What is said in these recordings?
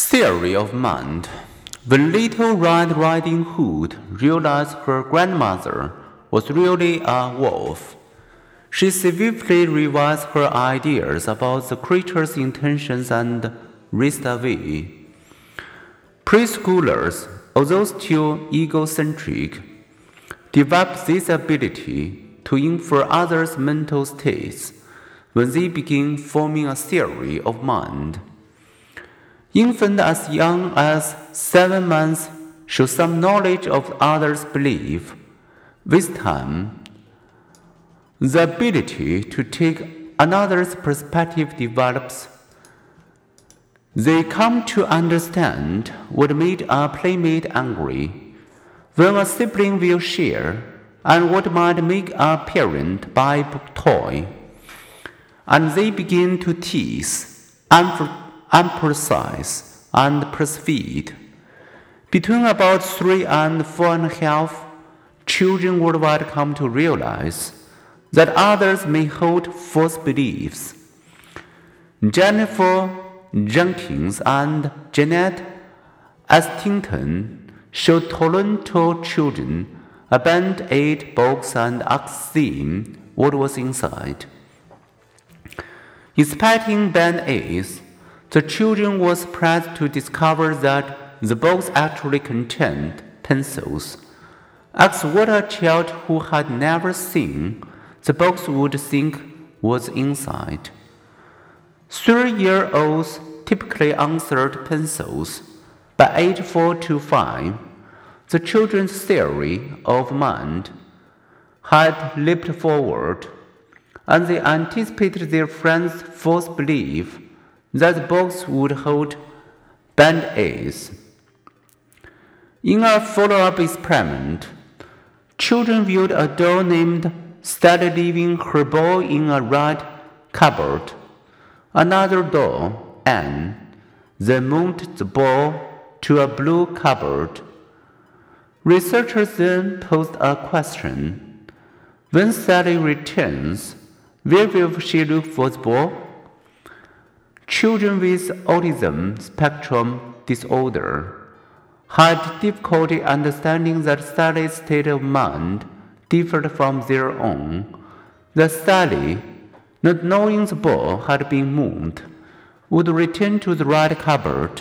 Theory of Mind When Little Red Riding Hood realized her grandmother was really a wolf, she swiftly revised her ideas about the creature's intentions and raced away. Preschoolers, although still egocentric, develop this ability to infer others' mental states when they begin forming a theory of mind. Infants as young as seven months show some knowledge of others' belief. With time, the ability to take another's perspective develops. They come to understand what made a playmate angry, when a sibling will share, and what might make a parent buy a toy. And they begin to tease, emphasize, and persuade. Between about three and four and a half, children worldwide come to realize that others may hold false beliefs. Jennifer Jenkins and Janet Astington showed Toronto children a band aid box and asked them what was inside. Inspecting band aids, the children were surprised to discover that the box actually contained pencils. Asked what a child who had never seen the box would think was inside. Three year olds typically answered pencils. By age four to five, the children's theory of mind had leaped forward, and they anticipated their friends' false belief that the box would hold band aids. In a follow up experiment, children viewed a doll named started leaving her ball in a red cupboard. Another doll, Anne, then moved the ball to a blue cupboard. Researchers then posed a question. When Sally returns, where will she look for the ball? Children with autism spectrum disorder had difficulty understanding that Sally's state of mind differed from their own. The Sally, not knowing the ball had been moved, would return to the right cupboard.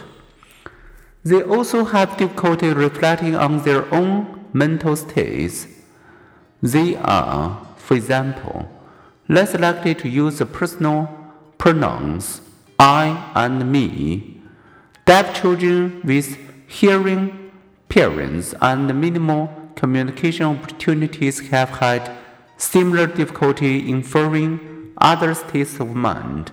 They also have difficulty reflecting on their own mental states. They are, for example, less likely to use personal pronouns I and me. Deaf children with hearing parents and minimal communication opportunities have had similar difficulty inferring other states of mind.